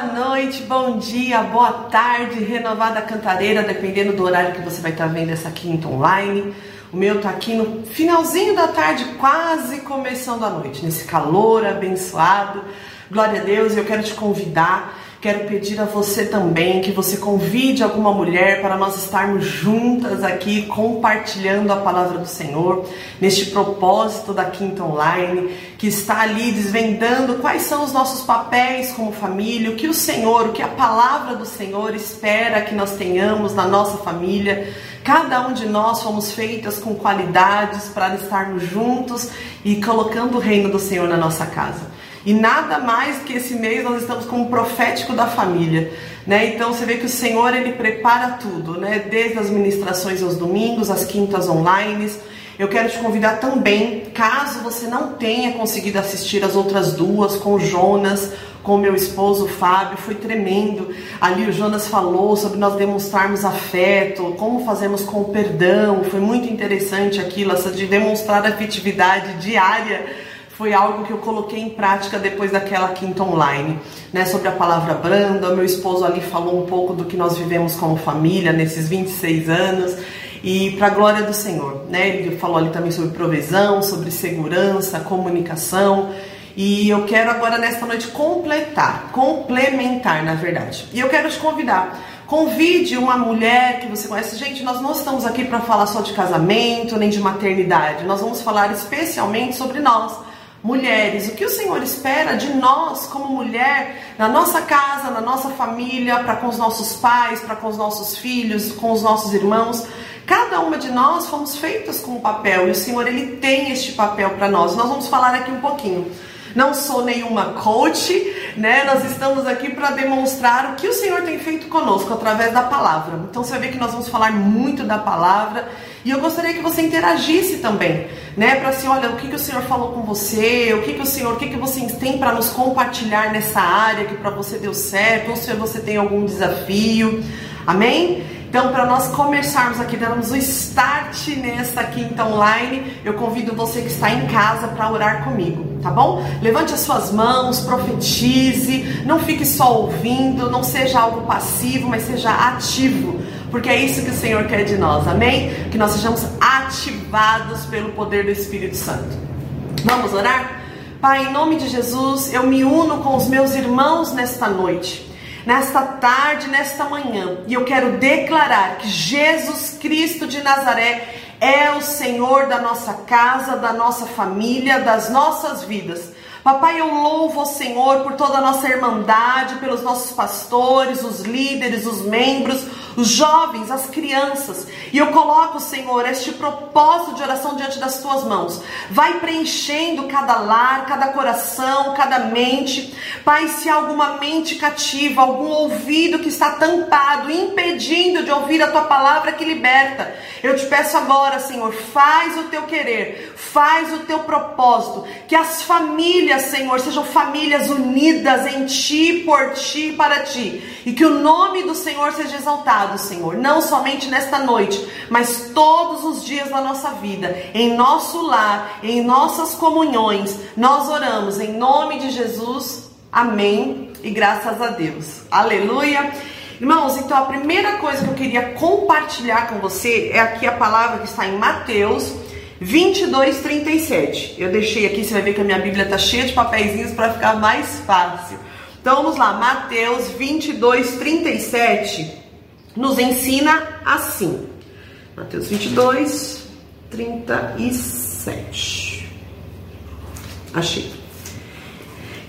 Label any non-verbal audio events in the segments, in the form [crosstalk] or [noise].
Boa noite, bom dia, boa tarde, renovada cantareira, dependendo do horário que você vai estar vendo essa quinta online. O meu tá aqui no finalzinho da tarde, quase começando a noite, nesse calor abençoado. Glória a Deus, eu quero te convidar Quero pedir a você também que você convide alguma mulher para nós estarmos juntas aqui compartilhando a palavra do Senhor, neste propósito da Quinta Online, que está ali desvendando quais são os nossos papéis como família, o que o Senhor, o que a palavra do Senhor espera que nós tenhamos na nossa família. Cada um de nós fomos feitas com qualidades para estarmos juntos e colocando o reino do Senhor na nossa casa. E nada mais que esse mês nós estamos como profético da família, né? Então você vê que o Senhor ele prepara tudo, né? Desde as ministrações aos domingos, as quintas online. Eu quero te convidar também, caso você não tenha conseguido assistir as outras duas com o Jonas, com o meu esposo Fábio, foi tremendo. Ali o Jonas falou sobre nós demonstrarmos afeto, como fazemos com o perdão. Foi muito interessante aquilo, essa de demonstrar afetividade diária foi algo que eu coloquei em prática depois daquela quinta online, né, sobre a palavra branda. Meu esposo ali falou um pouco do que nós vivemos como família nesses 26 anos e para a glória do Senhor, né? Ele falou ali também sobre provisão, sobre segurança, comunicação. E eu quero agora nesta noite completar, complementar, na verdade. E eu quero te convidar Convide uma mulher que você conhece. Gente, nós não estamos aqui para falar só de casamento, nem de maternidade. Nós vamos falar especialmente sobre nós mulheres, o que o Senhor espera de nós como mulher, na nossa casa, na nossa família, para com os nossos pais, para com os nossos filhos, com os nossos irmãos. Cada uma de nós fomos feitas com um papel e o Senhor ele tem este papel para nós. Nós vamos falar aqui um pouquinho. Não sou nenhuma coach, né? Nós estamos aqui para demonstrar o que o Senhor tem feito conosco através da palavra. Então você ver que nós vamos falar muito da palavra e eu gostaria que você interagisse também, né? Para assim, olha, o que, que o Senhor falou com você, o que, que o Senhor, o que, que você tem para nos compartilhar nessa área que para você deu certo, ou se você tem algum desafio. Amém? Então, para nós começarmos aqui, darmos o start nessa quinta online, eu convido você que está em casa para orar comigo, tá bom? Levante as suas mãos, profetize, não fique só ouvindo, não seja algo passivo, mas seja ativo, porque é isso que o Senhor quer de nós, amém? Que nós sejamos ativados pelo poder do Espírito Santo. Vamos orar? Pai, em nome de Jesus, eu me uno com os meus irmãos nesta noite nesta tarde, nesta manhã, e eu quero declarar que Jesus Cristo de Nazaré é o Senhor da nossa casa, da nossa família, das nossas vidas. Papai, eu louvo o Senhor por toda a nossa irmandade, pelos nossos pastores, os líderes, os membros, os jovens, as crianças. E eu coloco, Senhor, este propósito de oração diante das tuas mãos. Vai preenchendo cada lar, cada coração, cada mente. Pai, se há alguma mente cativa, algum ouvido que está tampado, impedindo de ouvir a tua palavra que liberta, eu te peço agora, Senhor, faz o teu querer, faz o teu propósito, que as famílias famílias, Senhor, sejam famílias unidas em Ti, por Ti, para Ti. E que o nome do Senhor seja exaltado, Senhor, não somente nesta noite, mas todos os dias da nossa vida, em nosso lar, em nossas comunhões. Nós oramos em nome de Jesus. Amém. E graças a Deus. Aleluia. Irmãos, então a primeira coisa que eu queria compartilhar com você é aqui a palavra que está em Mateus 22, 37. Eu deixei aqui, você vai ver que a minha Bíblia está cheia de papeizinhos para ficar mais fácil. Então vamos lá, Mateus 22, 37 nos ensina assim. Mateus 22, 37. Achei.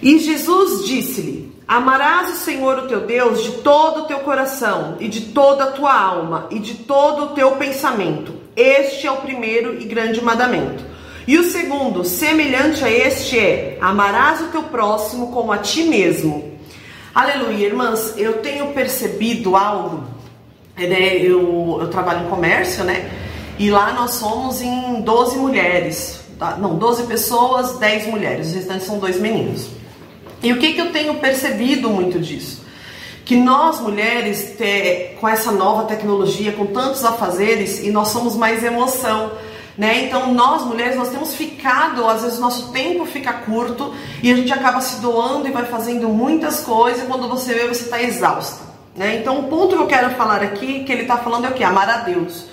E Jesus disse-lhe: Amarás o Senhor o teu Deus de todo o teu coração, e de toda a tua alma, e de todo o teu pensamento este é o primeiro e grande mandamento. E o segundo, semelhante a este, é: amarás o teu próximo como a ti mesmo. Aleluia, irmãs, eu tenho percebido algo. Né? Eu, eu trabalho em comércio, né? E lá nós somos em 12 mulheres. Tá? Não, 12 pessoas, 10 mulheres. Os restantes são dois meninos. E o que, que eu tenho percebido muito disso? Que nós mulheres, ter, com essa nova tecnologia, com tantos afazeres, e nós somos mais emoção. Né? Então nós mulheres nós temos ficado, às vezes nosso tempo fica curto e a gente acaba se doando e vai fazendo muitas coisas e quando você vê você está exausta. Né? Então o ponto que eu quero falar aqui que ele está falando é o que amar a Deus.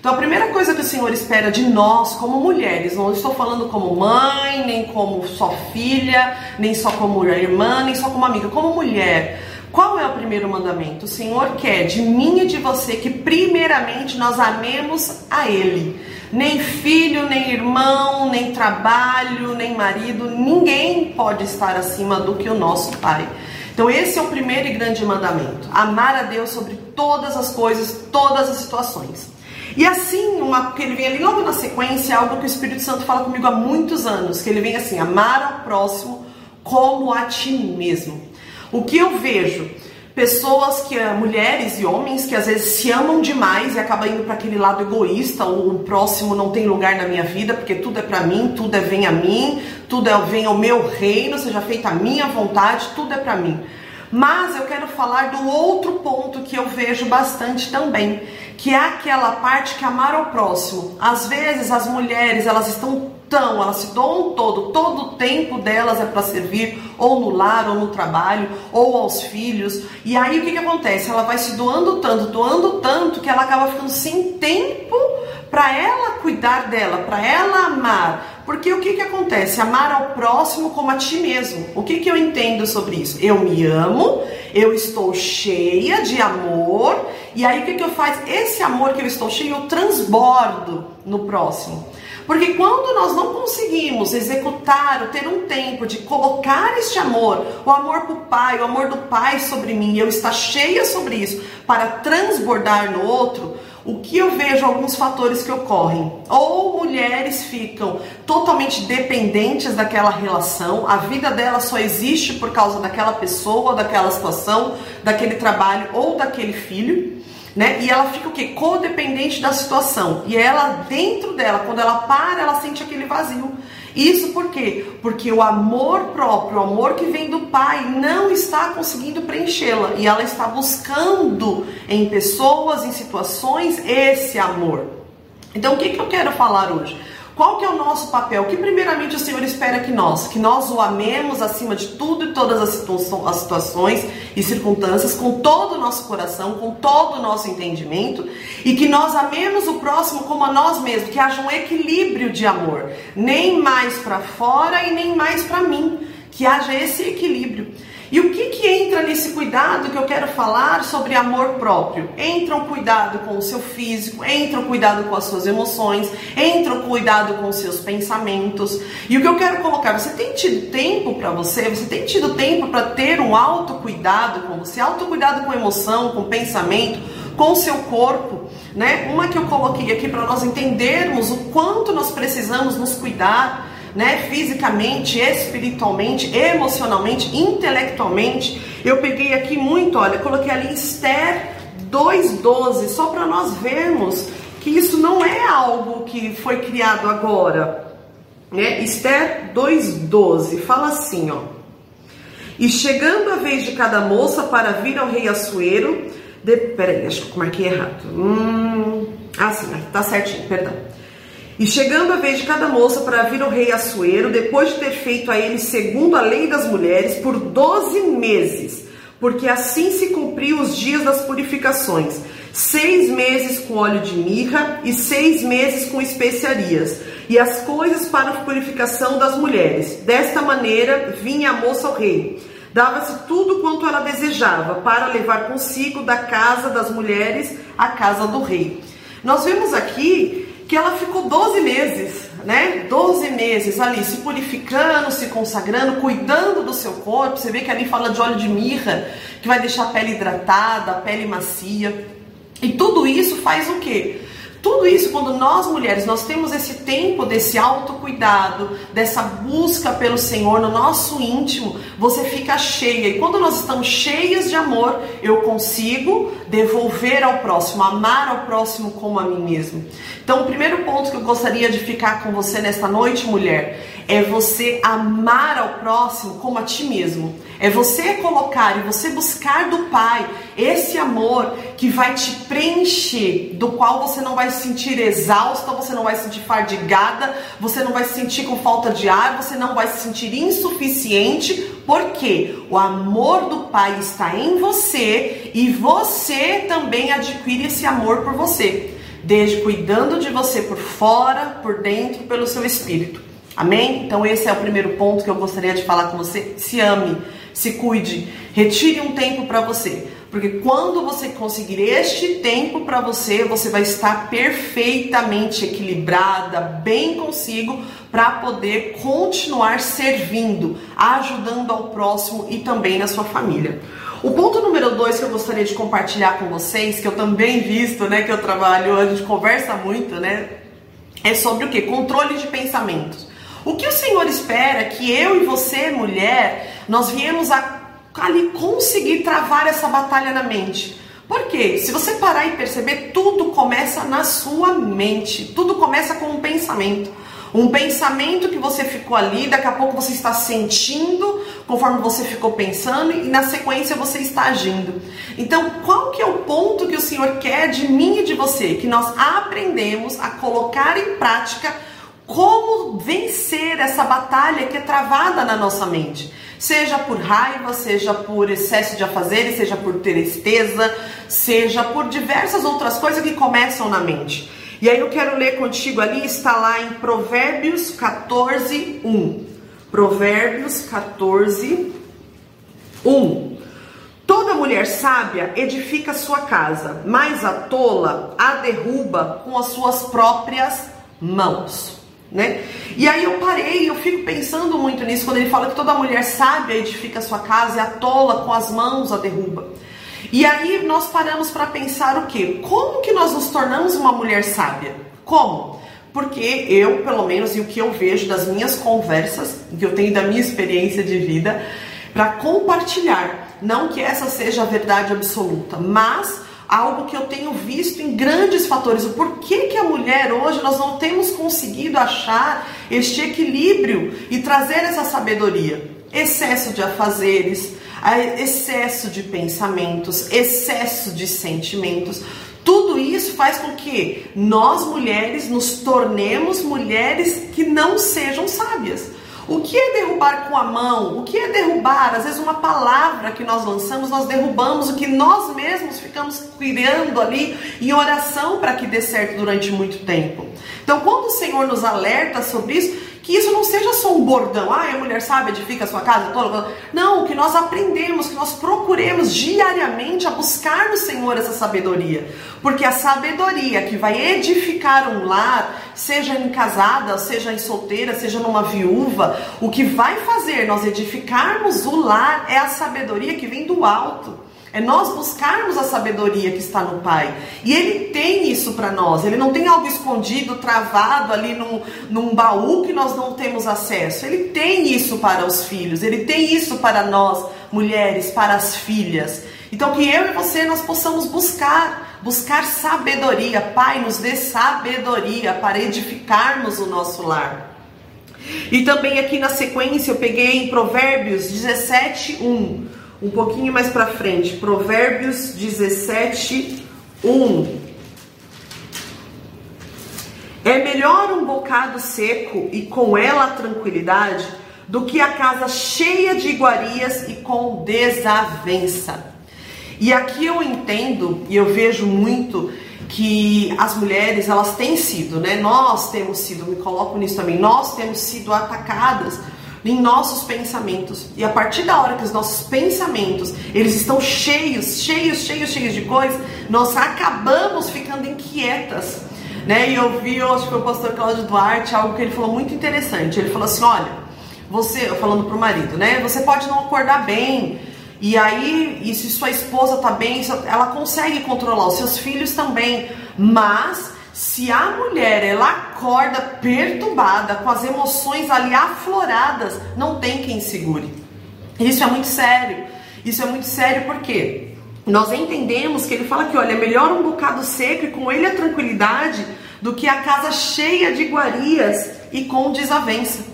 Então a primeira coisa que o Senhor espera de nós como mulheres, não estou falando como mãe, nem como só filha, nem só como irmã, nem só como amiga, como mulher. Qual é o primeiro mandamento? O Senhor quer de mim e de você que primeiramente nós amemos a Ele. Nem filho, nem irmão, nem trabalho, nem marido, ninguém pode estar acima do que o nosso Pai. Então, esse é o primeiro e grande mandamento: amar a Deus sobre todas as coisas, todas as situações. E assim, uma, que ele vem ali logo na sequência, algo que o Espírito Santo fala comigo há muitos anos, que ele vem assim, amar ao próximo como a ti mesmo. O que eu vejo pessoas que eh, mulheres e homens que às vezes se amam demais e acabam indo para aquele lado egoísta, o próximo não tem lugar na minha vida, porque tudo é para mim, tudo é vem a mim, tudo é vem ao meu reino, seja feita a minha vontade, tudo é para mim. Mas eu quero falar do outro ponto que eu vejo bastante também, que é aquela parte que amar ao próximo. Às vezes as mulheres, elas estão tão, elas se doam todo, todo o tempo delas é para servir ou no lar, ou no trabalho, ou aos filhos. E aí o que, que acontece? Ela vai se doando tanto, doando tanto que ela acaba ficando sem tempo para ela cuidar dela, para ela amar. Porque o que, que acontece? Amar ao próximo como a ti mesmo. O que, que eu entendo sobre isso? Eu me amo, eu estou cheia de amor, e aí o que, que eu faço? Esse amor que eu estou cheia, eu transbordo no próximo. Porque quando nós não conseguimos executar, ou ter um tempo de colocar este amor, o amor para o Pai, o amor do Pai sobre mim, eu estar cheia sobre isso, para transbordar no outro, o que eu vejo alguns fatores que ocorrem. Ou mulheres ficam totalmente dependentes daquela relação, a vida dela só existe por causa daquela pessoa, daquela situação, daquele trabalho ou daquele filho né? E ela fica o quê? Codependente da situação. E ela, dentro dela, quando ela para, ela sente aquele vazio. Isso por quê? Porque o amor próprio, o amor que vem do pai, não está conseguindo preenchê-la. E ela está buscando em pessoas, em situações, esse amor. Então, o que, que eu quero falar hoje? Qual que é o nosso papel? Que primeiramente o Senhor espera que nós, que nós o amemos acima de tudo e todas as situações e circunstâncias, com todo o nosso coração, com todo o nosso entendimento, e que nós amemos o próximo como a nós mesmos, que haja um equilíbrio de amor, nem mais para fora e nem mais para mim, que haja esse equilíbrio. E o que, que entra nesse cuidado que eu quero falar sobre amor próprio? Entra o cuidado com o seu físico, entra o cuidado com as suas emoções, entra o cuidado com os seus pensamentos. E o que eu quero colocar, você tem tido tempo para você? Você tem tido tempo para ter um autocuidado com você? Autocuidado com emoção, com pensamento, com o seu corpo? Né? Uma que eu coloquei aqui para nós entendermos o quanto nós precisamos nos cuidar né, fisicamente, espiritualmente, emocionalmente, intelectualmente. Eu peguei aqui muito, olha, coloquei ali Esther 2:12, só para nós vermos que isso não é algo que foi criado agora. Né? Esther 2:12 fala assim, ó: E chegando a vez de cada moça para vir ao rei Assuero, de... peraí, acho que eu marquei errado. Hum, ah, sim, tá certinho, perdão. E chegando a vez de cada moça para vir ao rei Assuero, depois de ter feito a ele segundo a lei das mulheres, por doze meses, porque assim se cumpriu os dias das purificações, seis meses com óleo de mirra e seis meses com especiarias, e as coisas para a purificação das mulheres. Desta maneira vinha a moça ao rei. Dava-se tudo quanto ela desejava para levar consigo da casa das mulheres à casa do rei. Nós vemos aqui que ela ficou 12 meses, né? 12 meses ali se purificando, se consagrando, cuidando do seu corpo. Você vê que ali fala de óleo de mirra, que vai deixar a pele hidratada, a pele macia. E tudo isso faz o quê? Tudo isso, quando nós mulheres, nós temos esse tempo desse autocuidado, dessa busca pelo Senhor no nosso íntimo, você fica cheia. E quando nós estamos cheias de amor, eu consigo devolver ao próximo, amar ao próximo como a mim mesmo. Então, o primeiro ponto que eu gostaria de ficar com você nesta noite, mulher, é você amar ao próximo como a ti mesmo. É você colocar e você buscar do Pai esse amor que vai te preencher, do qual você não vai se sentir exausta, você não vai se sentir fardigada, você não vai se sentir com falta de ar, você não vai se sentir insuficiente, porque o amor do Pai está em você e você também adquire esse amor por você, desde cuidando de você por fora, por dentro, pelo seu espírito. Amém? Então esse é o primeiro ponto que eu gostaria de falar com você. Se ame se cuide, retire um tempo para você, porque quando você conseguir este tempo para você, você vai estar perfeitamente equilibrada, bem consigo, para poder continuar servindo, ajudando ao próximo e também na sua família. O ponto número dois que eu gostaria de compartilhar com vocês, que eu também visto, né, que eu trabalho, a gente conversa muito, né, é sobre o que? Controle de pensamentos. O que o Senhor espera é que eu e você, mulher, nós viemos a ali conseguir travar essa batalha na mente. Por quê? Se você parar e perceber, tudo começa na sua mente. Tudo começa com um pensamento. Um pensamento que você ficou ali, daqui a pouco você está sentindo conforme você ficou pensando e na sequência você está agindo. Então, qual que é o ponto que o Senhor quer de mim e de você? Que nós aprendemos a colocar em prática como vencer essa batalha que é travada na nossa mente. Seja por raiva, seja por excesso de afazeres, seja por tristeza, seja por diversas outras coisas que começam na mente. E aí eu quero ler contigo ali, está lá em Provérbios 14, 1. Provérbios 14, 1. Toda mulher sábia edifica sua casa, mas a tola a derruba com as suas próprias mãos né? E aí eu parei, eu fico pensando muito nisso quando ele fala que toda mulher sábia edifica sua casa e a tola com as mãos a derruba. E aí nós paramos para pensar o quê? Como que nós nos tornamos uma mulher sábia? Como? Porque eu, pelo menos, e o que eu vejo das minhas conversas, que eu tenho da minha experiência de vida, para compartilhar, não que essa seja a verdade absoluta, mas algo que eu tenho visto em grandes fatores. O porquê que a mulher hoje nós não temos conseguido achar este equilíbrio e trazer essa sabedoria? Excesso de afazeres, excesso de pensamentos, excesso de sentimentos. Tudo isso faz com que nós mulheres nos tornemos mulheres que não sejam sábias. O que é derrubar com a mão? O que é derrubar? Às vezes, uma palavra que nós lançamos, nós derrubamos o que nós mesmos ficamos criando ali em oração para que dê certo durante muito tempo. Então, quando o Senhor nos alerta sobre isso, que isso não seja só um bordão, ah, a mulher sabe, edifica a sua casa toda. Não, que nós aprendemos, que nós procuremos diariamente a buscar no Senhor essa sabedoria. Porque a sabedoria que vai edificar um lar, seja em casada, seja em solteira, seja numa viúva, o que vai fazer nós edificarmos o lar é a sabedoria que vem do alto. É nós buscarmos a sabedoria que está no Pai. E Ele tem isso para nós. Ele não tem algo escondido, travado ali num, num baú que nós não temos acesso. Ele tem isso para os filhos. Ele tem isso para nós, mulheres, para as filhas. Então que eu e você nós possamos buscar, buscar sabedoria. Pai, nos dê sabedoria para edificarmos o nosso lar. E também aqui na sequência eu peguei em Provérbios 17, 1 um pouquinho mais para frente, Provérbios 17, 1. É melhor um bocado seco e com ela tranquilidade do que a casa cheia de iguarias e com desavença. E aqui eu entendo e eu vejo muito que as mulheres elas têm sido, né? Nós temos sido, me coloco nisso também, nós temos sido atacadas em nossos pensamentos. E a partir da hora que os nossos pensamentos, eles estão cheios, cheios, cheios, cheios de coisas, nós acabamos ficando inquietas. Né? E eu vi, eu acho que foi o pastor Cláudio Duarte, algo que ele falou muito interessante. Ele falou assim: olha, você, falando pro marido, né? Você pode não acordar bem. E aí, e se sua esposa tá bem, ela consegue controlar, os seus filhos também. Mas se a mulher ela acorda perturbada, com as emoções ali afloradas, não tem quem segure. Isso é muito sério. Isso é muito sério porque nós entendemos que ele fala que, olha, é melhor um bocado seco e com ele a tranquilidade do que a casa cheia de iguarias e com desavença.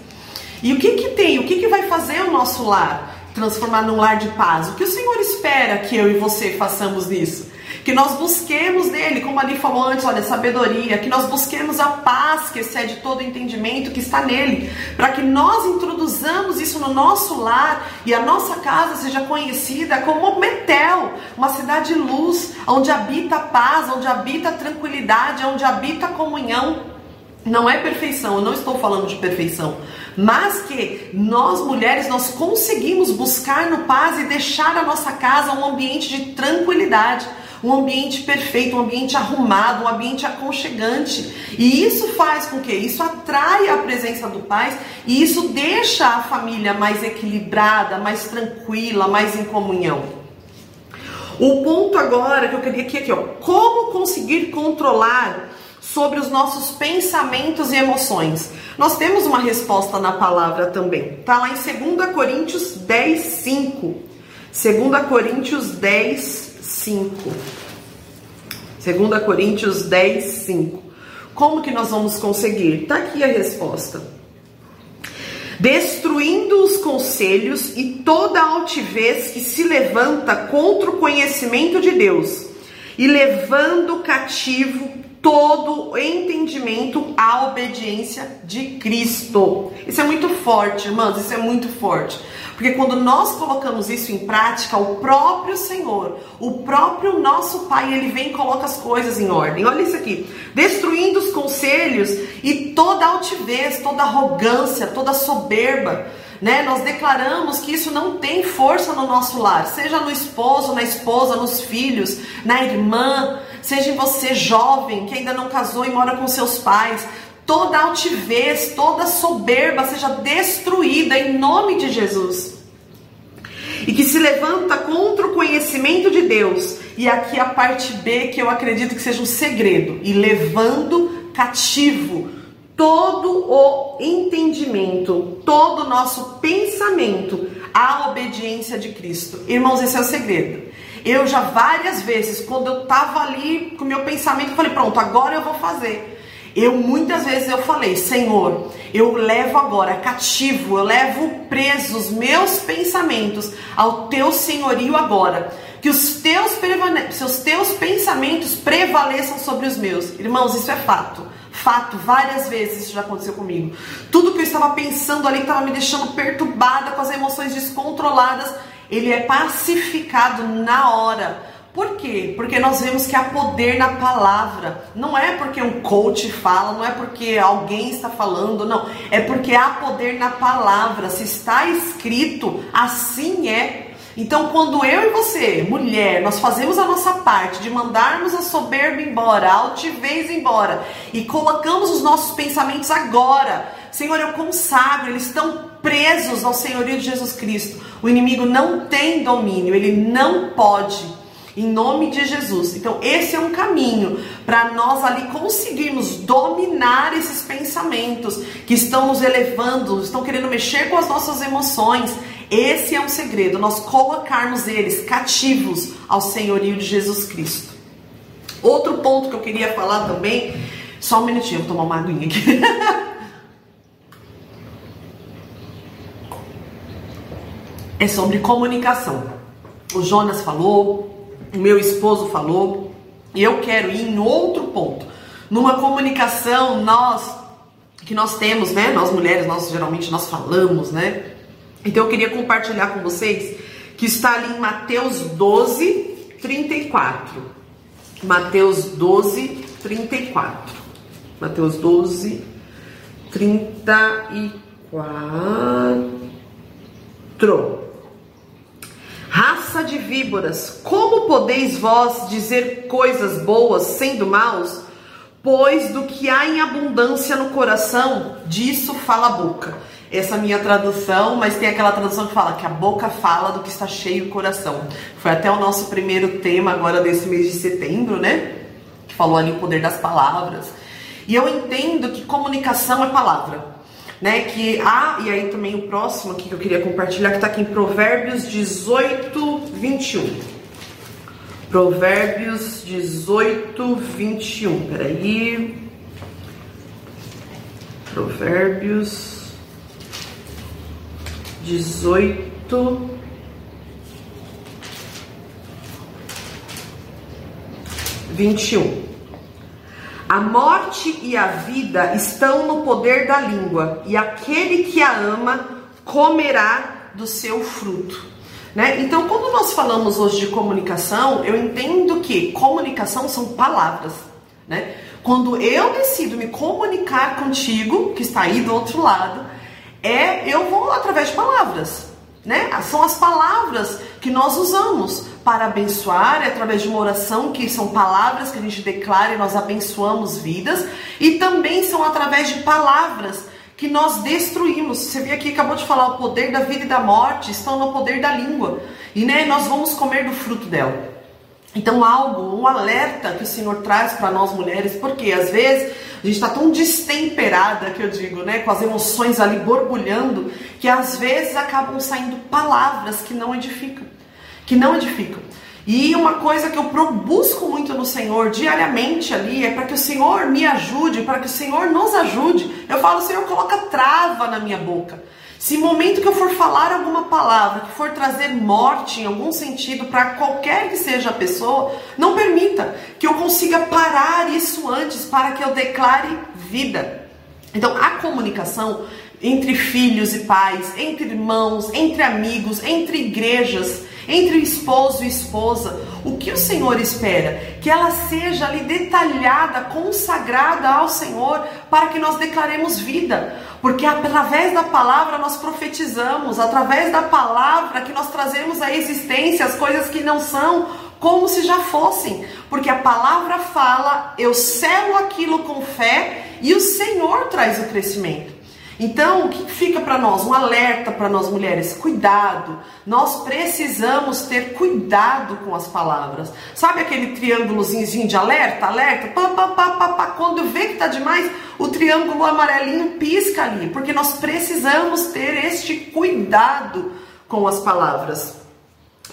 E o que que tem? O que que vai fazer o nosso lar transformar num lar de paz? O que o Senhor espera que eu e você façamos nisso? Que nós busquemos nele, como ali falou antes, olha, sabedoria, que nós busquemos a paz que excede todo entendimento que está nele, para que nós introduzamos isso no nosso lar e a nossa casa seja conhecida como Betel, uma cidade de luz, onde habita a paz, onde habita a tranquilidade, onde habita a comunhão. Não é perfeição, eu não estou falando de perfeição, mas que nós mulheres nós conseguimos buscar no paz e deixar a nossa casa um ambiente de tranquilidade um ambiente perfeito, um ambiente arrumado, um ambiente aconchegante. E isso faz com que isso atrai a presença do Pai e isso deixa a família mais equilibrada, mais tranquila, mais em comunhão. O ponto agora que eu queria aqui, aqui ó, como conseguir controlar sobre os nossos pensamentos e emoções. Nós temos uma resposta na palavra também. Tá lá em 2 Coríntios 10, 5. 2 Coríntios 10, 5. 2 Coríntios 10, 5. Como que nós vamos conseguir? Tá aqui a resposta. Destruindo os conselhos e toda altivez que se levanta contra o conhecimento de Deus, e levando cativo todo entendimento à obediência de Cristo. Isso é muito forte, irmãos, isso é muito forte. Porque quando nós colocamos isso em prática, o próprio Senhor, o próprio nosso Pai, ele vem e coloca as coisas em ordem. Olha isso aqui: destruindo os conselhos e toda altivez, toda arrogância, toda soberba. Né? Nós declaramos que isso não tem força no nosso lar, seja no esposo, na esposa, nos filhos, na irmã, seja em você jovem que ainda não casou e mora com seus pais. Toda altivez, toda soberba seja destruída em nome de Jesus. E que se levanta contra o conhecimento de Deus. E aqui a parte B, que eu acredito que seja um segredo. E levando cativo todo o entendimento, todo o nosso pensamento à obediência de Cristo. Irmãos, esse é o segredo. Eu já várias vezes, quando eu tava ali com meu pensamento, eu falei, pronto, agora eu vou fazer. Eu muitas vezes eu falei, Senhor, eu levo agora cativo, eu levo presos meus pensamentos ao teu senhorio agora. Que os teus, seus teus pensamentos prevaleçam sobre os meus. Irmãos, isso é fato. Fato, várias vezes isso já aconteceu comigo. Tudo que eu estava pensando ali estava me deixando perturbada, com as emoções descontroladas ele é pacificado na hora. Por quê? Porque nós vemos que há poder na palavra. Não é porque um coach fala, não é porque alguém está falando, não. É porque há poder na palavra. Se está escrito, assim é. Então, quando eu e você, mulher, nós fazemos a nossa parte de mandarmos a soberba embora, a altivez embora e colocamos os nossos pensamentos agora, Senhor, eu consagro, eles estão presos ao senhorio de Jesus Cristo. O inimigo não tem domínio, ele não pode. Em nome de Jesus. Então, esse é um caminho para nós ali conseguirmos dominar esses pensamentos que estão nos elevando, estão querendo mexer com as nossas emoções. Esse é um segredo, nós colocarmos eles cativos ao senhorio de Jesus Cristo. Outro ponto que eu queria falar também, só um minutinho, vou tomar uma aguinha aqui. [laughs] é sobre comunicação. O Jonas falou, o meu esposo falou, e eu quero ir em outro ponto. Numa comunicação, nós que nós temos, né? Nós mulheres, nós geralmente nós falamos, né? Então eu queria compartilhar com vocês que está ali em Mateus 12, 34. Mateus 12, 34. Mateus 12, 34. Raça de víboras, como podeis vós dizer coisas boas sendo maus? Pois do que há em abundância no coração, disso fala a boca. Essa é a minha tradução, mas tem aquela tradução que fala que a boca fala do que está cheio o coração. Foi até o nosso primeiro tema agora desse mês de setembro, né? Que falou ali o poder das palavras. E eu entendo que comunicação é palavra né? Que há, e aí também o próximo aqui que eu queria compartilhar, que está aqui em Provérbios 18, 21. Provérbios 18, 21. Peraí. Provérbios 18. Vinte e um. A morte e a vida estão no poder da língua, e aquele que a ama comerá do seu fruto. Né? Então, quando nós falamos hoje de comunicação, eu entendo que comunicação são palavras. Né? Quando eu decido me comunicar contigo, que está aí do outro lado, é eu vou através de palavras. Né? São as palavras que nós usamos para abençoar, é através de uma oração, que são palavras que a gente declara e nós abençoamos vidas, e também são através de palavras que nós destruímos. Você viu aqui, acabou de falar, o poder da vida e da morte estão no poder da língua. E né, nós vamos comer do fruto dela. Então, algo, um alerta que o Senhor traz para nós mulheres, porque às vezes a gente está tão destemperada, que eu digo, né, com as emoções ali borbulhando, que às vezes acabam saindo palavras que não edificam. Que não edificam. E uma coisa que eu busco muito no Senhor diariamente ali é para que o Senhor me ajude, para que o Senhor nos ajude. Eu falo, Senhor, coloca trava na minha boca. Se momento que eu for falar alguma palavra que for trazer morte em algum sentido para qualquer que seja a pessoa, não permita que eu consiga parar isso antes para que eu declare vida. Então, a comunicação entre filhos e pais, entre irmãos, entre amigos, entre igrejas, entre esposo e esposa. O que o Senhor espera? Que ela seja ali detalhada, consagrada ao Senhor, para que nós declaremos vida. Porque através da palavra nós profetizamos, através da palavra que nós trazemos à existência as coisas que não são, como se já fossem. Porque a palavra fala, eu selo aquilo com fé e o Senhor traz o crescimento. Então, o que fica para nós? Um alerta para nós mulheres: cuidado. Nós precisamos ter cuidado com as palavras. Sabe aquele triângulozinho de alerta? Alerta, pá, pá, pá, pá, pá. Quando vê que tá demais, o triângulo amarelinho pisca ali, porque nós precisamos ter este cuidado com as palavras.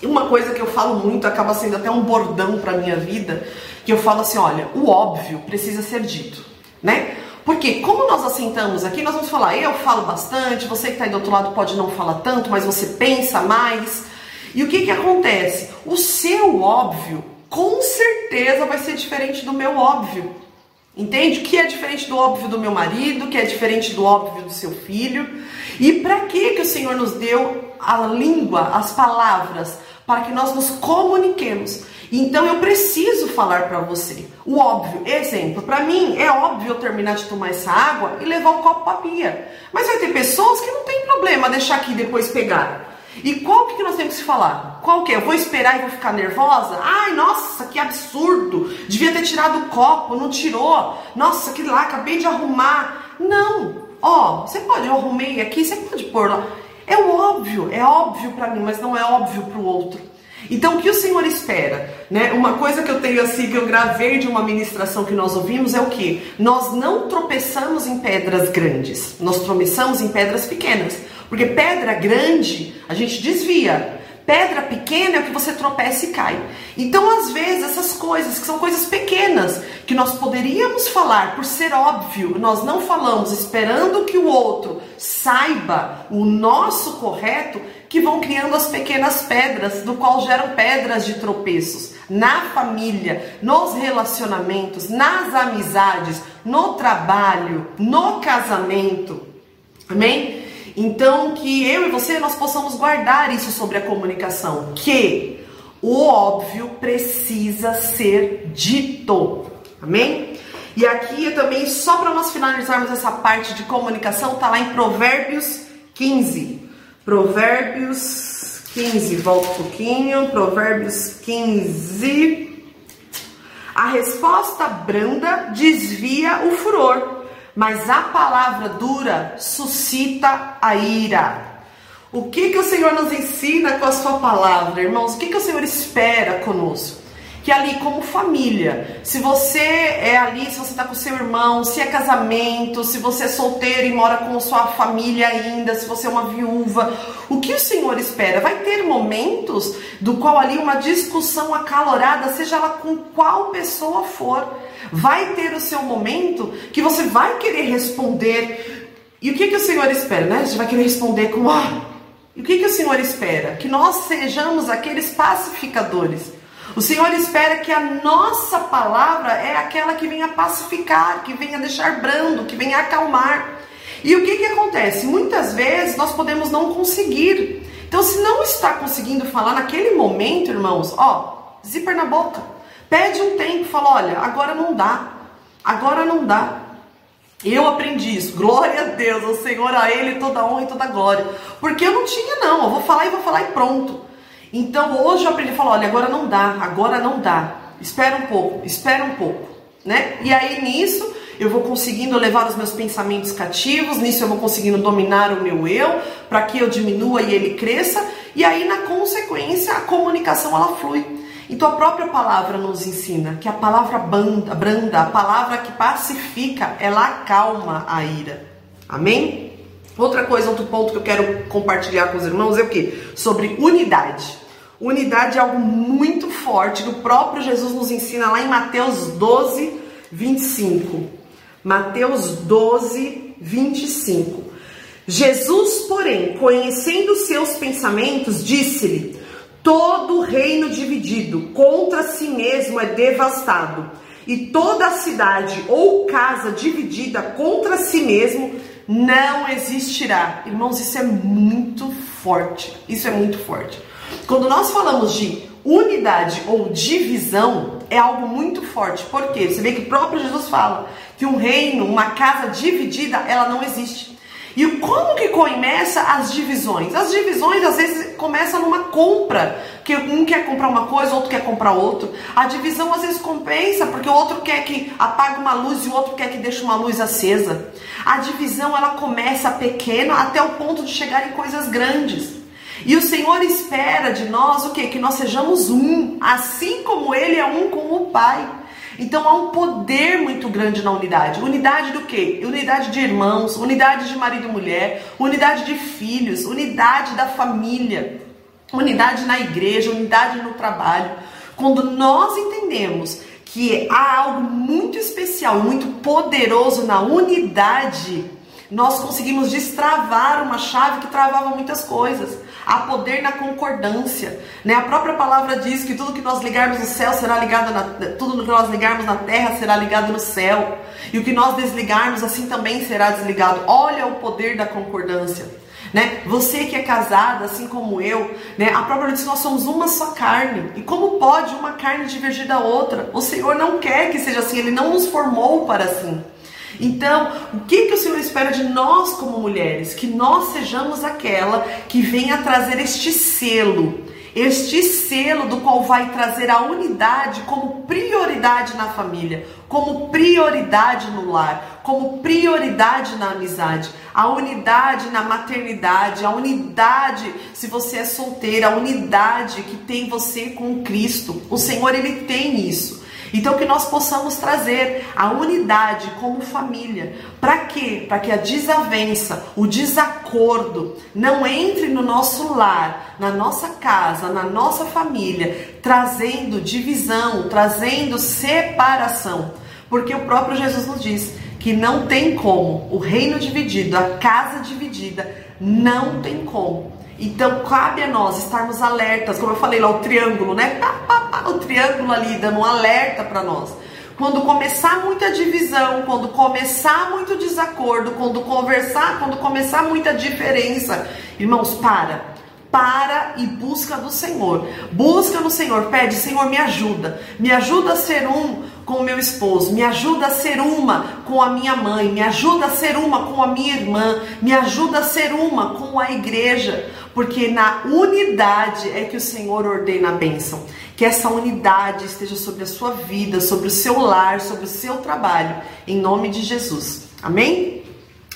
E uma coisa que eu falo muito, acaba sendo até um bordão para minha vida, que eu falo assim, olha, o óbvio precisa ser dito, né? Porque como nós assentamos aqui, nós vamos falar, eu falo bastante, você que está aí do outro lado pode não falar tanto, mas você pensa mais. E o que, que acontece? O seu óbvio, com certeza, vai ser diferente do meu óbvio. Entende? Que é diferente do óbvio do meu marido, que é diferente do óbvio do seu filho. E para que que o Senhor nos deu a língua, as palavras, para que nós nos comuniquemos? Então eu preciso falar para você. O óbvio, exemplo, para mim é óbvio eu terminar de tomar essa água e levar o copo para pia. Mas vai ter pessoas que não tem problema deixar aqui e depois pegar. E qual que nós temos que falar? Qual que é? Eu vou esperar e vou ficar nervosa? Ai, nossa, que absurdo! Devia ter tirado o copo, não tirou. Nossa, que lá, acabei de arrumar. Não. Ó, você pode, eu arrumei aqui, você pode pôr lá. É o óbvio, é óbvio para mim, mas não é óbvio para o outro. Então, o que o Senhor espera? Né? Uma coisa que eu tenho assim, que eu gravei de uma ministração que nós ouvimos é o que? Nós não tropeçamos em pedras grandes, nós tropeçamos em pedras pequenas. Porque pedra grande a gente desvia, Pedra pequena é o que você tropeça e cai. Então, às vezes, essas coisas, que são coisas pequenas, que nós poderíamos falar por ser óbvio, nós não falamos esperando que o outro saiba o nosso correto, que vão criando as pequenas pedras, do qual geram pedras de tropeços na família, nos relacionamentos, nas amizades, no trabalho, no casamento. Amém? Então, que eu e você nós possamos guardar isso sobre a comunicação, que o óbvio precisa ser dito. Amém? E aqui também, só para nós finalizarmos essa parte de comunicação, tá lá em Provérbios 15. Provérbios 15, volta um pouquinho. Provérbios 15. A resposta branda desvia o furor, mas a palavra dura suscita a ira. O que, que o Senhor nos ensina com a sua palavra, irmãos? O que, que o Senhor espera conosco? que ali como família, se você é ali, se você está com seu irmão, se é casamento, se você é solteiro e mora com sua família ainda, se você é uma viúva, o que o Senhor espera? Vai ter momentos do qual ali uma discussão acalorada, seja ela com qual pessoa for, vai ter o seu momento que você vai querer responder. E o que, que o Senhor espera, né? Você vai querer responder com ah, E o que, que o Senhor espera? Que nós sejamos aqueles pacificadores. O Senhor espera que a nossa palavra é aquela que venha pacificar, que venha deixar brando, que venha acalmar. E o que, que acontece? Muitas vezes nós podemos não conseguir. Então, se não está conseguindo falar naquele momento, irmãos, ó, zíper na boca. Pede um tempo, fala, olha, agora não dá. Agora não dá. Eu aprendi isso. Glória a Deus, ao Senhor, a Ele toda honra e toda glória. Porque eu não tinha, não. Eu vou falar e vou falar e pronto. Então hoje eu aprendi a falar: olha, agora não dá, agora não dá. Espera um pouco, espera um pouco. Né? E aí nisso eu vou conseguindo levar os meus pensamentos cativos, nisso eu vou conseguindo dominar o meu eu, para que eu diminua e ele cresça, e aí na consequência a comunicação ela flui. Então a própria palavra nos ensina que a palavra branda, branda, a palavra que pacifica, ela acalma a ira. Amém? Outra coisa, outro ponto que eu quero compartilhar com os irmãos é o que? Sobre unidade. Unidade é algo muito forte que o próprio Jesus nos ensina lá em Mateus 12, 25. Mateus 12, 25. Jesus, porém, conhecendo seus pensamentos, disse-lhe: Todo reino dividido contra si mesmo é devastado, e toda cidade ou casa dividida contra si mesmo não existirá. Irmãos, isso é muito forte. Isso é muito forte. Quando nós falamos de unidade ou divisão, é algo muito forte. Por quê? Você vê que o próprio Jesus fala que um reino, uma casa dividida, ela não existe. E como que começa as divisões? As divisões às vezes começam numa compra, que um quer comprar uma coisa, outro quer comprar outro. A divisão às vezes compensa porque o outro quer que apague uma luz e o outro quer que deixe uma luz acesa. A divisão ela começa pequena até o ponto de chegar em coisas grandes. E o Senhor espera de nós o quê? Que nós sejamos um, assim como Ele é um com o Pai. Então há um poder muito grande na unidade. Unidade do quê? Unidade de irmãos, unidade de marido e mulher, unidade de filhos, unidade da família, unidade na igreja, unidade no trabalho. Quando nós entendemos que há algo muito especial, muito poderoso na unidade, nós conseguimos destravar uma chave que travava muitas coisas. Há poder na concordância. Né? A própria palavra diz que tudo que nós ligarmos no céu será ligado na tudo que nós ligarmos na terra será ligado no céu. E o que nós desligarmos assim também será desligado. Olha o poder da concordância. Né? Você que é casada, assim como eu, né? A própria diz que nós somos uma só carne. E como pode uma carne divergir da outra? O Senhor não quer que seja assim, ele não nos formou para assim. Então, o que, que o Senhor espera de nós como mulheres? Que nós sejamos aquela que venha trazer este selo, este selo do qual vai trazer a unidade como prioridade na família, como prioridade no lar, como prioridade na amizade, a unidade na maternidade, a unidade se você é solteira, a unidade que tem você com Cristo. O Senhor ele tem isso. Então que nós possamos trazer a unidade como família. Para quê? Para que a desavença, o desacordo não entre no nosso lar, na nossa casa, na nossa família, trazendo divisão, trazendo separação. Porque o próprio Jesus nos diz que não tem como o reino dividido, a casa dividida, não tem como então cabe a nós estarmos alertas, como eu falei lá, o triângulo, né? O triângulo ali dando um alerta para nós. Quando começar muita divisão, quando começar muito desacordo, quando conversar, quando começar muita diferença, irmãos, para para e busca do Senhor. Busca no Senhor, pede, Senhor, me ajuda. Me ajuda a ser um com meu esposo, me ajuda a ser uma com a minha mãe, me ajuda a ser uma com a minha irmã, me ajuda a ser uma com a igreja, porque na unidade é que o Senhor ordena a bênção. Que essa unidade esteja sobre a sua vida, sobre o seu lar, sobre o seu trabalho, em nome de Jesus. Amém?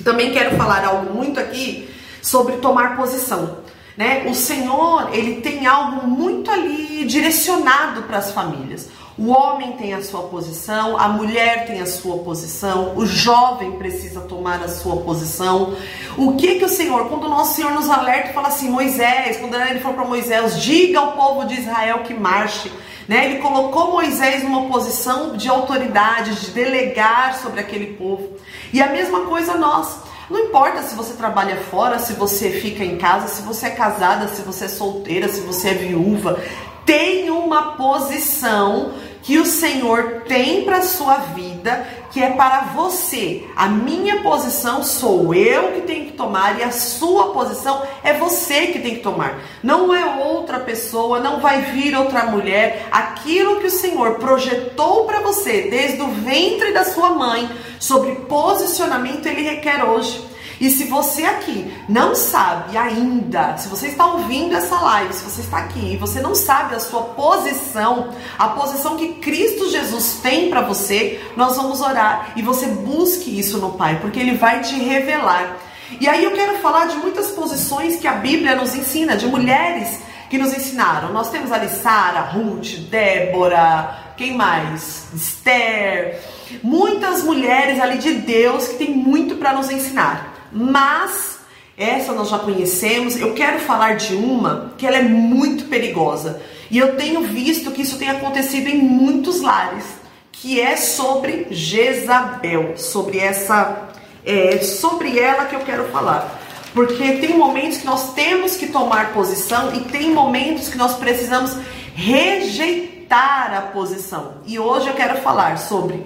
Também quero falar algo muito aqui sobre tomar posição né? O Senhor, ele tem algo muito ali direcionado para as famílias. O homem tem a sua posição, a mulher tem a sua posição, o jovem precisa tomar a sua posição. O que que o Senhor, quando o nosso Senhor nos alerta fala assim, Moisés, quando ele falou para Moisés, diga ao povo de Israel que marche, né? Ele colocou Moisés numa posição de autoridade, de delegar sobre aquele povo. E a mesma coisa nós. Não importa se você trabalha fora, se você fica em casa, se você é casada, se você é solteira, se você é viúva, tem uma posição que o Senhor tem para sua vida, que é para você. A minha posição sou eu que tenho que tomar e a sua posição é você que tem que tomar. Não é outra pessoa, não vai vir outra mulher. Aquilo que o Senhor projetou para você desde o ventre da sua mãe sobre posicionamento, ele requer hoje. E se você aqui não sabe ainda, se você está ouvindo essa live, se você está aqui e você não sabe a sua posição, a posição que Cristo Jesus tem para você, nós vamos orar e você busque isso no Pai, porque ele vai te revelar. E aí eu quero falar de muitas posições que a Bíblia nos ensina, de mulheres que nos ensinaram. Nós temos ali Sara, Ruth, Débora, quem mais? Esther. Muitas mulheres ali de Deus que tem muito para nos ensinar mas essa nós já conhecemos. Eu quero falar de uma que ela é muito perigosa e eu tenho visto que isso tem acontecido em muitos lares, que é sobre Jezabel, sobre essa, é, sobre ela que eu quero falar. Porque tem momentos que nós temos que tomar posição e tem momentos que nós precisamos rejeitar a posição. E hoje eu quero falar sobre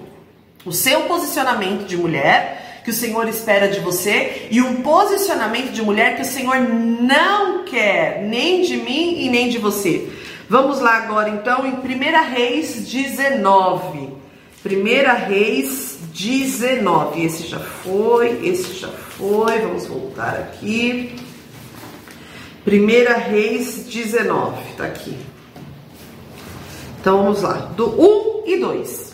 o seu posicionamento de mulher, que o Senhor espera de você e um posicionamento de mulher que o Senhor não quer, nem de mim e nem de você. Vamos lá agora então em 1 Reis 19. 1 Reis 19. Esse já foi, esse já foi. Vamos voltar aqui. 1 Reis 19, tá aqui. Então vamos lá, do 1 e 2.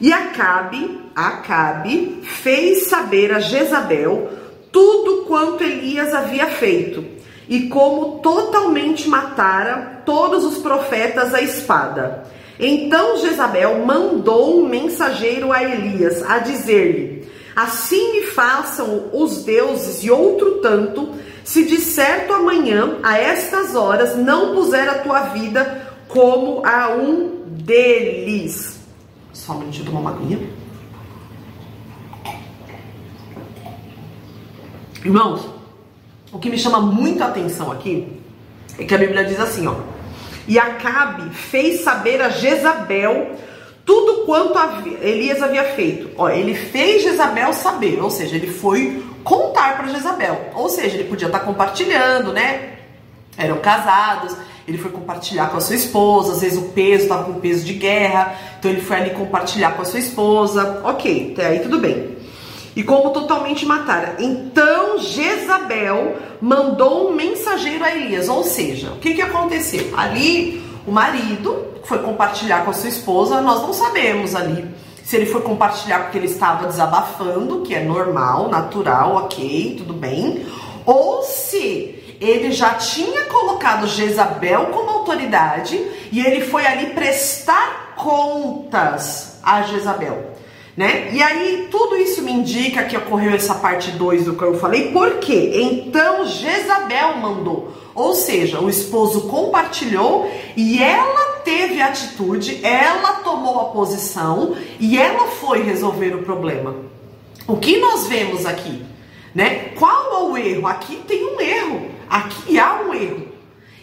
E Acabe, Acabe fez saber a Jezabel tudo quanto Elias havia feito e como totalmente matara todos os profetas à espada. Então Jezabel mandou um mensageiro a Elias a dizer-lhe: Assim me façam os deuses e outro tanto, se de certo amanhã, a estas horas, não puser a tua vida como a um deles. Só um minutinho, tomar uma aguinha. Irmãos, o que me chama muita atenção aqui é que a Bíblia diz assim, ó. E Acabe fez saber a Jezabel tudo quanto Elias havia feito. Ó, ele fez Jezabel saber, ou seja, ele foi contar para Jezabel. Ou seja, ele podia estar compartilhando, né? Eram casados, ele foi compartilhar com a sua esposa, às vezes o peso estava com peso de guerra, então ele foi ali compartilhar com a sua esposa. Ok, até aí tudo bem. E como totalmente mataram. Então Jezabel mandou um mensageiro a Elias. Ou seja, o que, que aconteceu? Ali o marido foi compartilhar com a sua esposa, nós não sabemos ali se ele foi compartilhar porque ele estava desabafando, que é normal, natural, ok, tudo bem, ou se ele já tinha colocado Jezabel como autoridade e ele foi ali prestar contas a Jezabel. Né? E aí tudo isso me indica que ocorreu essa parte 2 do que eu falei, por quê? Então Jezabel mandou, ou seja, o esposo compartilhou e ela teve atitude, ela tomou a posição e ela foi resolver o problema. O que nós vemos aqui, né? Qual é o erro? Aqui tem um erro. Aqui há um erro.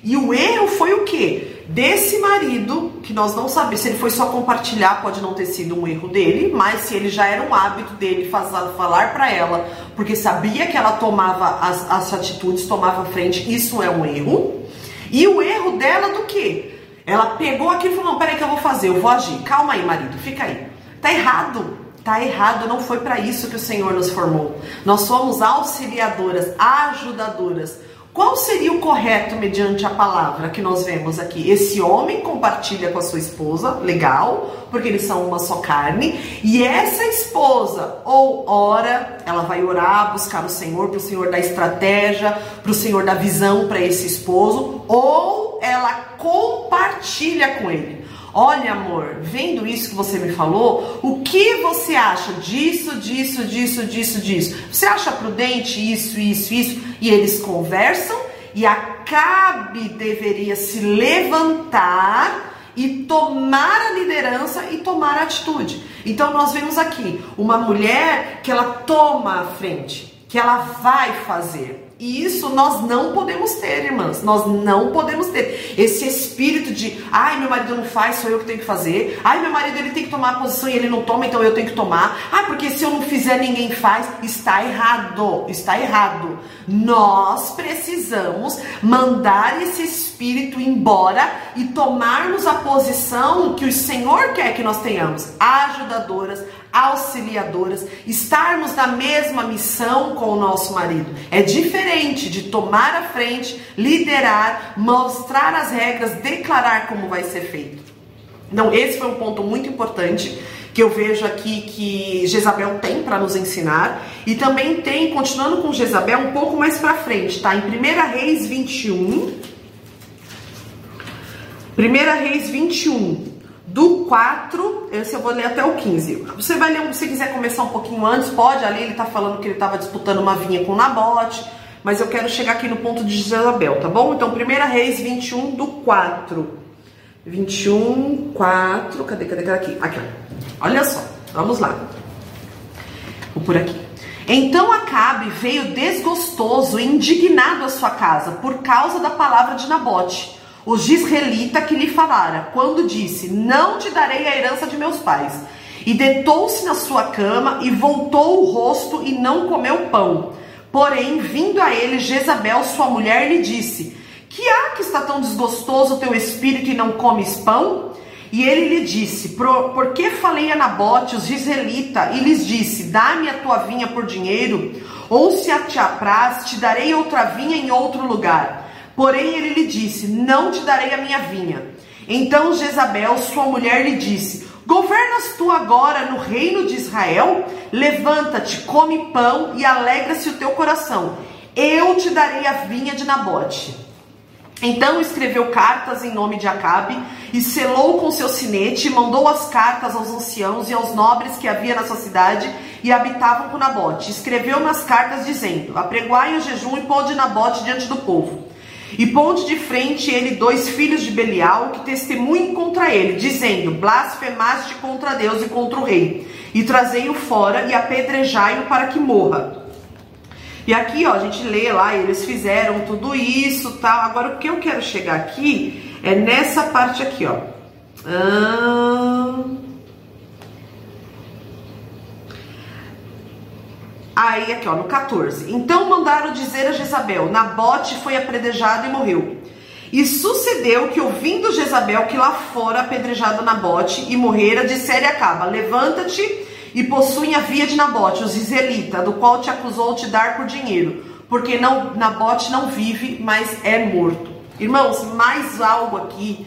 E o erro foi o quê? Desse marido, que nós não sabemos se ele foi só compartilhar, pode não ter sido um erro dele, mas se ele já era um hábito dele falar para ela, porque sabia que ela tomava as, as atitudes, tomava frente, isso é um erro. E o erro dela do quê? Ela pegou aquilo e falou: não, peraí que eu vou fazer, eu vou agir. Calma aí, marido, fica aí. Tá errado. Tá errado, não foi para isso que o Senhor nos formou. Nós somos auxiliadoras, ajudadoras. Qual seria o correto mediante a palavra que nós vemos aqui? Esse homem compartilha com a sua esposa, legal, porque eles são uma só carne, e essa esposa ou ora, ela vai orar, buscar o Senhor, para o Senhor dar estratégia, para o Senhor dar visão para esse esposo, ou ela compartilha com ele. Olha, amor, vendo isso que você me falou, o que você acha disso, disso, disso, disso, disso? Você acha prudente isso, isso, isso? E eles conversam e Acabe deveria se levantar e tomar a liderança e tomar a atitude. Então nós vemos aqui uma mulher que ela toma a frente que ela vai fazer. E isso nós não podemos ter, irmãs. Nós não podemos ter esse espírito de, ai, meu marido não faz, sou eu que tenho que fazer. Ai, meu marido ele tem que tomar a posição e ele não toma, então eu tenho que tomar. Ai, porque se eu não fizer, ninguém faz. Está errado. Está errado. Nós precisamos mandar esse espírito embora e tomarmos a posição que o Senhor quer que nós tenhamos. Ajudadoras, auxiliadoras, estarmos na mesma missão com o nosso marido. É diferente de tomar a frente, liderar, mostrar as regras, declarar como vai ser feito. Então, esse foi um ponto muito importante que eu vejo aqui que Jezabel tem para nos ensinar e também tem, continuando com Jezabel, um pouco mais para frente, tá? Em 1 Reis 21, 1 Reis 21, do 4, esse eu vou ler até o 15. Você vai ler, se quiser começar um pouquinho antes, pode. Ali ele tá falando que ele estava disputando uma vinha com Nabote, mas eu quero chegar aqui no ponto de Jezabel, tá bom? Então, 1 Reis 21, do 4. 21, 4. Cadê, cadê, cadê? Aqui, aqui, ó. Olha só, vamos lá. Vou por aqui. Então Acabe veio desgostoso e indignado à sua casa por causa da palavra de Nabote o gisraelita que lhe falara, quando disse: Não te darei a herança de meus pais. E deitou-se na sua cama e voltou o rosto e não comeu pão. Porém, vindo a ele Jezabel, sua mulher, lhe disse: Que há que está tão desgostoso o teu espírito e não comes pão? E ele lhe disse: por que falei a Nabote, os israelita, e lhes disse: Dá-me a tua vinha por dinheiro, ou se a te apraz, te darei outra vinha em outro lugar. Porém ele lhe disse: Não te darei a minha vinha. Então Jezabel, sua mulher, lhe disse: Governas tu agora no reino de Israel? Levanta-te, come pão e alegra-se o teu coração. Eu te darei a vinha de Nabote. Então escreveu cartas em nome de Acabe e selou com seu sinete e mandou as cartas aos anciãos e aos nobres que havia na sua cidade e habitavam com Nabote. Escreveu nas cartas dizendo: Apregoai o jejum e pôde Nabote diante do povo. E ponte de frente ele dois filhos de Belial que testemunhem contra ele, dizendo: Blasfemaste contra Deus e contra o rei, e trazei-o fora e apedrejai-o para que morra. E aqui, ó, a gente lê lá, eles fizeram tudo isso, tal. Agora o que eu quero chegar aqui é nessa parte aqui, ó. Ah... Aí aqui, ó, no 14. Então mandaram dizer a Jezabel: Nabote foi apedrejado e morreu. E sucedeu que, ouvindo Jezabel que lá fora apedrejado Nabote e morrera, dissere acaba: Levanta-te e possui a via de Nabote, os israelita, do qual te acusou te dar por dinheiro, porque não Nabote não vive, mas é morto. Irmãos, mais algo aqui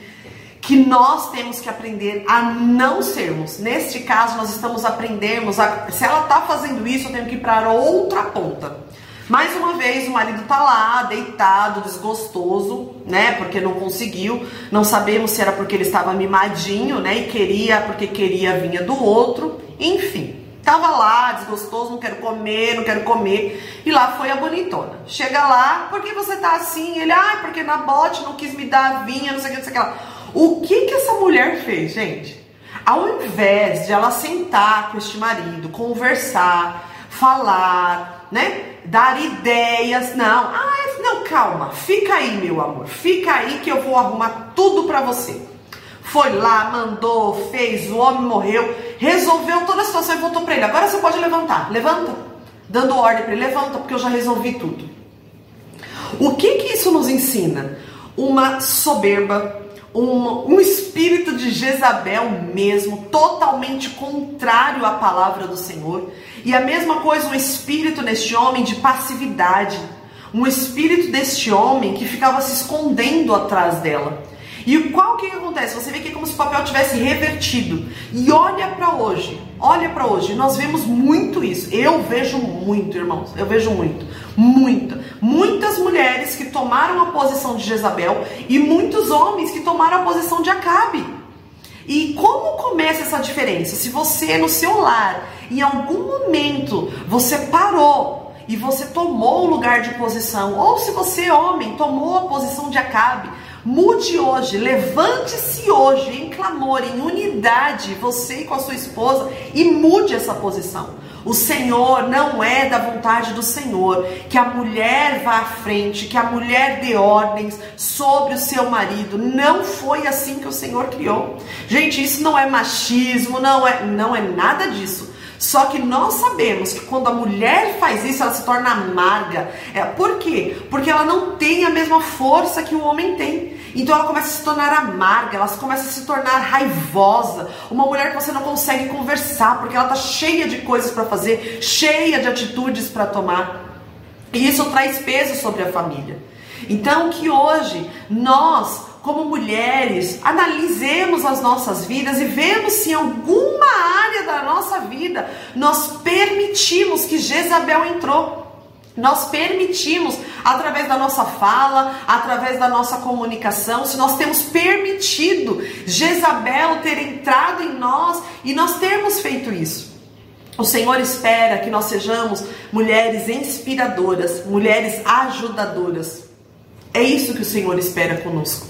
que nós temos que aprender a não sermos. Neste caso, nós estamos aprendendo a, se ela está fazendo isso, eu tenho que ir para outra ponta. Mais uma vez, o marido tá lá, deitado, desgostoso, né? Porque não conseguiu. Não sabemos se era porque ele estava mimadinho, né? E queria, porque queria vinha do outro. Enfim, tava lá, desgostoso, não quero comer, não quero comer. E lá foi a bonitona. Chega lá, por que você tá assim? Ele, ah, porque na bote não quis me dar vinha, não sei o que, não sei o que lá. O que que essa mulher fez, gente? Ao invés de ela sentar com este marido, conversar, falar, né? Dar ideias, não. Ah, não, calma. Fica aí, meu amor. Fica aí que eu vou arrumar tudo para você. Foi lá, mandou, fez, o homem morreu, resolveu toda a situação e voltou para ele. Agora você pode levantar. Levanta. Dando ordem para ele, levanta, porque eu já resolvi tudo. O que que isso nos ensina? Uma soberba, um, um espírito de Jezabel mesmo, totalmente contrário à palavra do Senhor. E a mesma coisa, um espírito neste homem de passividade, um espírito deste homem que ficava se escondendo atrás dela. E qual que, acontece? Você vê que é como se o papel tivesse revertido. E olha para hoje, olha para hoje, nós vemos muito isso. Eu vejo muito, irmãos, eu vejo muito, muita, muitas mulheres que tomaram a posição de Jezabel e muitos homens que tomaram a posição de Acabe. E como começa essa diferença? Se você no seu lar, em algum momento, você parou e você tomou o lugar de posição, ou se você, homem, tomou a posição de Acabe, Mude hoje, levante-se hoje em clamor, em unidade, você com a sua esposa, e mude essa posição. O Senhor não é da vontade do Senhor que a mulher vá à frente, que a mulher dê ordens sobre o seu marido. Não foi assim que o Senhor criou. Gente, isso não é machismo, não é, não é nada disso. Só que nós sabemos que quando a mulher faz isso, ela se torna amarga. É, por quê? Porque ela não tem a mesma força que o homem tem. Então ela começa a se tornar amarga, ela começa a se tornar raivosa. Uma mulher que você não consegue conversar porque ela está cheia de coisas para fazer, cheia de atitudes para tomar. E isso traz peso sobre a família. Então que hoje nós, como mulheres, analisemos as nossas vidas e vemos se em alguma área da nossa vida nós permitimos que Jezabel entrou. Nós permitimos, através da nossa fala, através da nossa comunicação, se nós temos permitido Jezabel ter entrado em nós e nós termos feito isso. O Senhor espera que nós sejamos mulheres inspiradoras, mulheres ajudadoras. É isso que o Senhor espera conosco.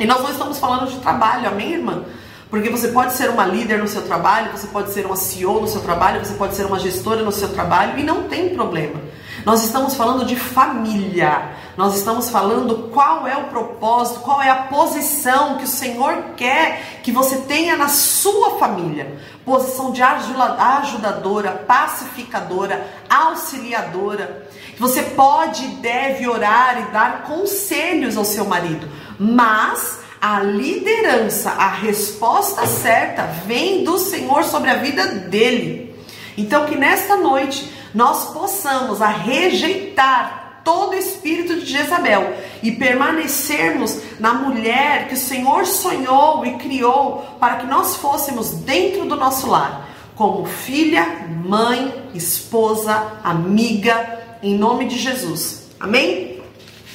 E nós não estamos falando de trabalho, amém, irmã? Porque você pode ser uma líder no seu trabalho, você pode ser uma CEO no seu trabalho, você pode ser uma gestora no seu trabalho e não tem problema. Nós estamos falando de família. Nós estamos falando qual é o propósito, qual é a posição que o Senhor quer que você tenha na sua família. Posição de ajudadora, pacificadora, auxiliadora. Você pode e deve orar e dar conselhos ao seu marido, mas a liderança, a resposta certa vem do Senhor sobre a vida dele. Então que nesta noite nós possamos a rejeitar todo espírito de Jezabel e permanecermos na mulher que o Senhor sonhou e criou para que nós fôssemos dentro do nosso lar, como filha, mãe, esposa, amiga, em nome de Jesus. Amém?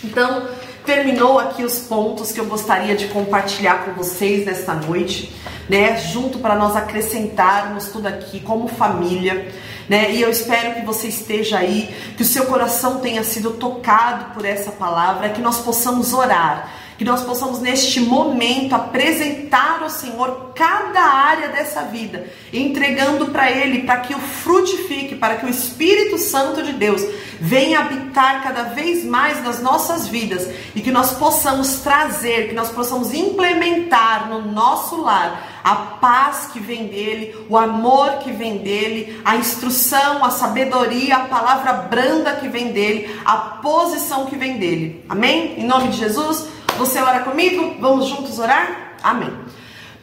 Então, terminou aqui os pontos que eu gostaria de compartilhar com vocês nesta noite, né? Junto para nós acrescentarmos tudo aqui como família né? E eu espero que você esteja aí, que o seu coração tenha sido tocado por essa palavra, que nós possamos orar, que nós possamos neste momento apresentar ao Senhor cada área dessa vida, entregando para Ele, para que o frutifique, para que o Espírito Santo de Deus venha habitar cada vez mais nas nossas vidas e que nós possamos trazer, que nós possamos implementar no nosso lar a paz que vem dele, o amor que vem dele, a instrução, a sabedoria, a palavra branda que vem dele, a posição que vem dele. Amém? Em nome de Jesus, você ora comigo? Vamos juntos orar? Amém.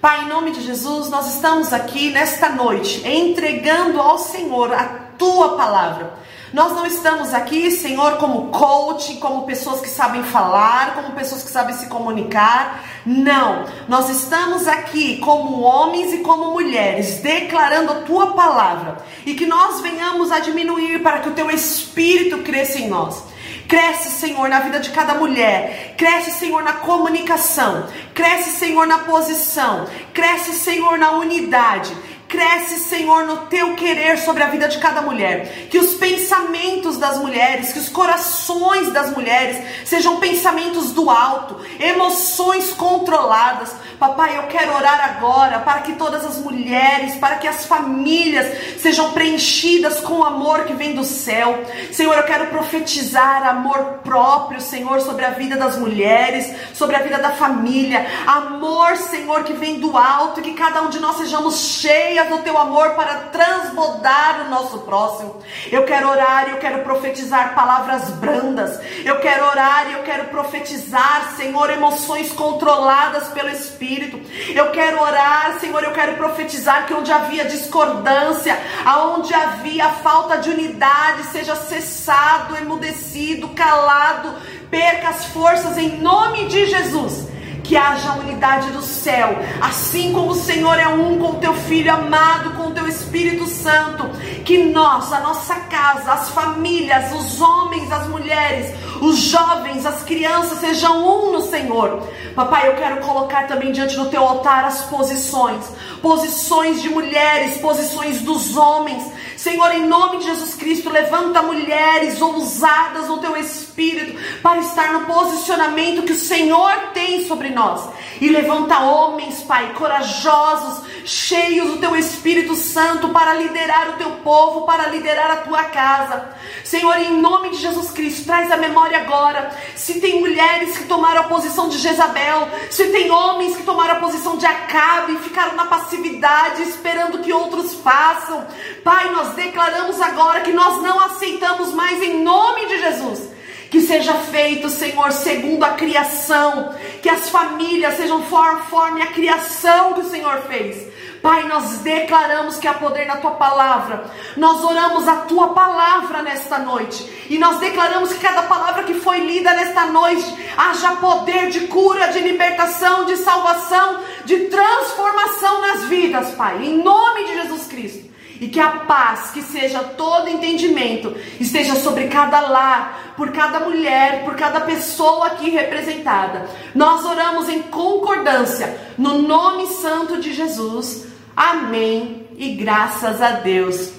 Pai, em nome de Jesus, nós estamos aqui nesta noite entregando ao Senhor a tua palavra. Nós não estamos aqui, Senhor, como coach, como pessoas que sabem falar, como pessoas que sabem se comunicar. Não. Nós estamos aqui como homens e como mulheres, declarando a tua palavra e que nós venhamos a diminuir para que o teu espírito cresça em nós. Cresce, Senhor, na vida de cada mulher. Cresce, Senhor, na comunicação. Cresce, Senhor, na posição. Cresce, Senhor, na unidade. Cresce, Senhor, no teu querer sobre a vida de cada mulher. Que os pensamentos das mulheres, que os corações das mulheres sejam pensamentos do alto, emoções controladas. Papai, eu quero orar agora para que todas as mulheres, para que as famílias sejam preenchidas com o amor que vem do céu. Senhor, eu quero profetizar amor próprio, Senhor, sobre a vida das mulheres, sobre a vida da família. Amor, Senhor, que vem do alto, e que cada um de nós sejamos cheios do teu amor para transbordar o nosso próximo. Eu quero orar e eu quero profetizar palavras brandas. Eu quero orar e eu quero profetizar, Senhor, emoções controladas pelo Espírito. Eu quero orar, Senhor, eu quero profetizar que onde havia discordância, aonde havia falta de unidade, seja cessado, emudecido, calado, perca as forças em nome de Jesus que haja unidade do céu, assim como o Senhor é um com o teu Filho amado, com o teu Espírito Santo, que nós, a nossa casa, as famílias, os homens, as mulheres, os jovens, as crianças sejam um no Senhor. Papai, eu quero colocar também diante do teu altar as posições, posições de mulheres, posições dos homens. Senhor, em nome de Jesus Cristo, levanta mulheres ousadas no teu Espírito para estar no posicionamento que o Senhor tem sobre nós. E levanta homens, Pai, corajosos, cheios do teu Espírito Santo para liderar o teu povo, para liderar a tua casa. Senhor, em nome de Jesus Cristo, traz a memória agora. Se tem mulheres que tomaram a posição de Jezabel, se tem homens que tomaram a posição de Acabe e ficaram na passividade, esperando que outros façam. Pai, nós declaramos agora que nós não aceitamos mais em nome de Jesus que seja feito, Senhor, segundo a criação, que as famílias sejam conforme a criação que o Senhor fez. Pai, nós declaramos que há poder na tua palavra. Nós oramos a tua palavra nesta noite. E nós declaramos que cada palavra que foi lida nesta noite haja poder de cura, de libertação, de salvação, de transformação nas vidas, Pai. Em nome de Jesus Cristo. E que a paz, que seja todo entendimento, esteja sobre cada lar, por cada mulher, por cada pessoa aqui representada. Nós oramos em concordância, no nome santo de Jesus. Amém. E graças a Deus.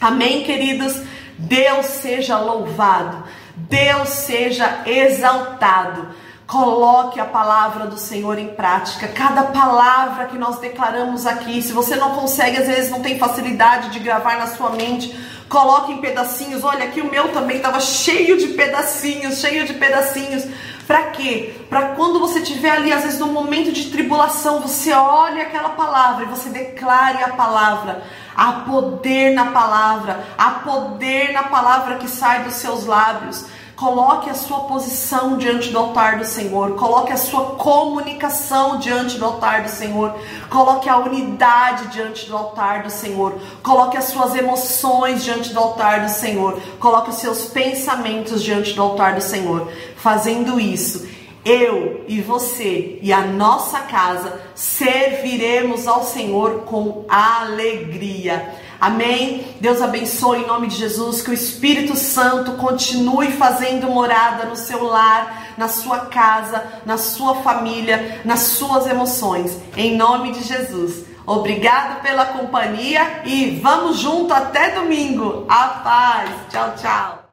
Amém, queridos. Deus seja louvado. Deus seja exaltado. Coloque a palavra do Senhor em prática. Cada palavra que nós declaramos aqui, se você não consegue, às vezes não tem facilidade de gravar na sua mente, coloque em pedacinhos. Olha, aqui o meu também estava cheio de pedacinhos, cheio de pedacinhos. Para quê? Para quando você estiver ali, às vezes no momento de tribulação, você olhe aquela palavra e você declare a palavra. Há poder na palavra, há poder na palavra que sai dos seus lábios. Coloque a sua posição diante do altar do Senhor. Coloque a sua comunicação diante do altar do Senhor. Coloque a unidade diante do altar do Senhor. Coloque as suas emoções diante do altar do Senhor. Coloque os seus pensamentos diante do altar do Senhor. Fazendo isso, eu e você e a nossa casa serviremos ao Senhor com alegria. Amém? Deus abençoe em nome de Jesus, que o Espírito Santo continue fazendo morada no seu lar, na sua casa, na sua família, nas suas emoções. Em nome de Jesus. Obrigado pela companhia e vamos junto até domingo. A paz. Tchau, tchau.